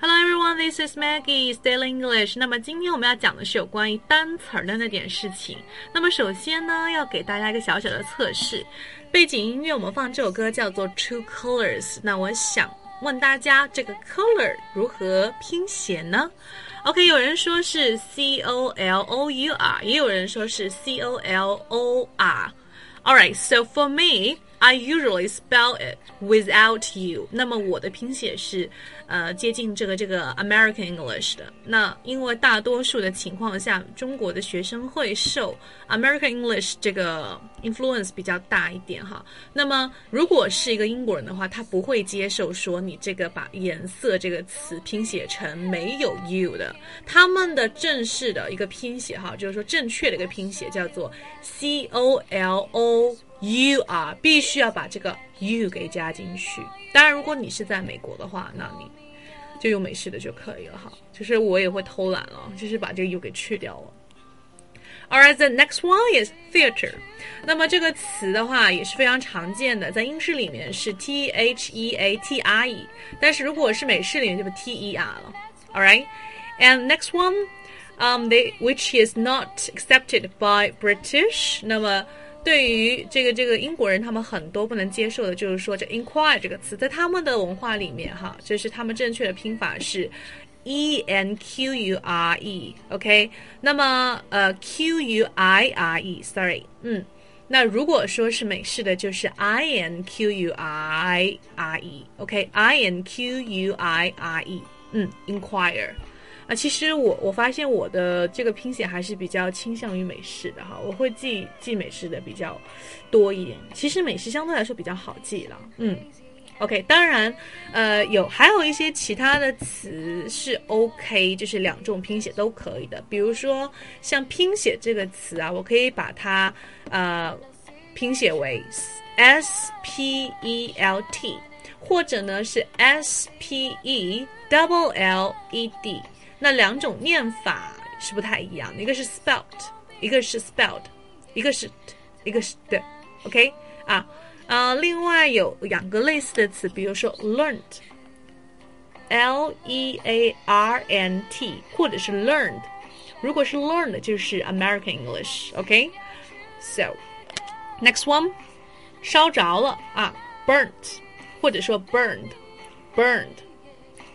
Hello everyone, this is Maggie, Stay English. 那么今天我们要讲的是有关于单词儿的那点事情。那么首先呢，要给大家一个小小的测试。背景音乐我们放这首歌叫做 Two Colors。那我想问大家，这个 color 如何拼写呢？OK，有人说是 C O L O U R，也有人说是 C O L O R。Alright, so for me. I usually spell it without you。那么我的拼写是，呃，接近这个这个 American English 的。那因为大多数的情况下，中国的学生会受 American English 这个 influence 比较大一点哈。那么如果是一个英国人的话，他不会接受说你这个把颜色这个词拼写成没有 you 的。他们的正式的一个拼写哈，就是说正确的一个拼写叫做 C O L O。You are 必须要把这个 you 给加进去。当然，如果你是在美国的话，那你就用美式的就可以了哈。就是我也会偷懒了，就是把这个 you 给去掉了。Alright, the next one is theater。那么这个词的话也是非常常见的，在英式里面是 t h e a t r e，但是如果是美式里面就 t e r 了。Alright, and next one, um, they which is not accepted by British。那么 对于这个这个英国人，他们很多不能接受的就是说这 inquire 这个词，在他们的文化里面，哈，就是他们正确的拼法是 e n q u r e，OK，那么呃 q u i r e，sorry，嗯，那如果说是美式的就是 i n q u i r e，OK，i n q u i r e，嗯，inquire。其实我我发现我的这个拼写还是比较倾向于美式的哈，我会记记美式的比较多一点。其实美式相对来说比较好记了，嗯，OK。当然，呃，有还有一些其他的词是 OK，就是两种拼写都可以的。比如说像拼写这个词啊，我可以把它呃拼写为 S P E L T，或者呢是 S P E double L E D。那两种念法是不太一样的，一个是 spelt，一个是 spelled，一个是一个是的，OK 啊啊，另外有两个类似的词，比如说 learned，L E A R N T，或者是 learned，如果是 learned 就是 American English，OK，so next one，烧着了啊，burnt，或者说 burned，burned。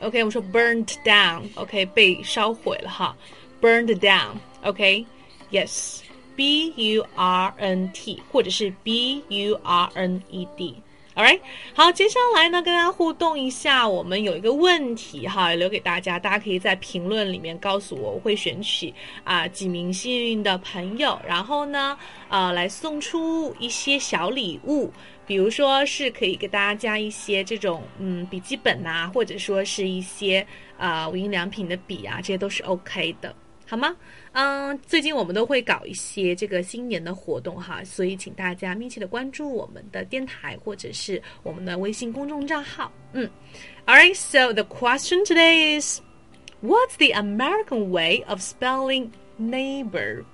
OK，我们说 burned down，OK，被烧毁了哈，burned down，OK，Yes，B U R N T，或者是 B U R N E D，All right，好，接下来呢，跟大家互动一下，我们有一个问题哈，留给大家，大家可以在评论里面告诉我，我会选取啊几名幸运的朋友，然后呢，呃，来送出一些小礼物。比如说是可以给大家加一些这种嗯笔记本呐，或者说是一些啊无印良品的笔啊，这些都是 OK 的，好吗？嗯，最近我们都会搞一些这个新年的活动哈，所以请大家密切的关注我们的电台或者是我们的微信公众账号。嗯，All right, so the question today is, what's the American way of spelling neighbor?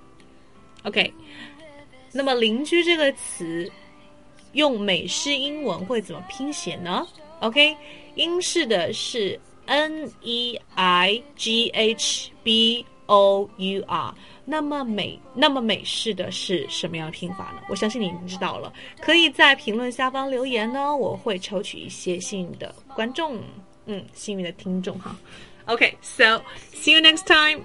OK，那么邻居这个词。用美式英文会怎么拼写呢？OK，英式的是 N E I G H B O U R，那么美那么美式的是什么样的拼法呢？我相信你已经知道了，可以在评论下方留言呢，我会抽取一些幸运的观众，嗯，幸运的听众哈。OK，so see you next time.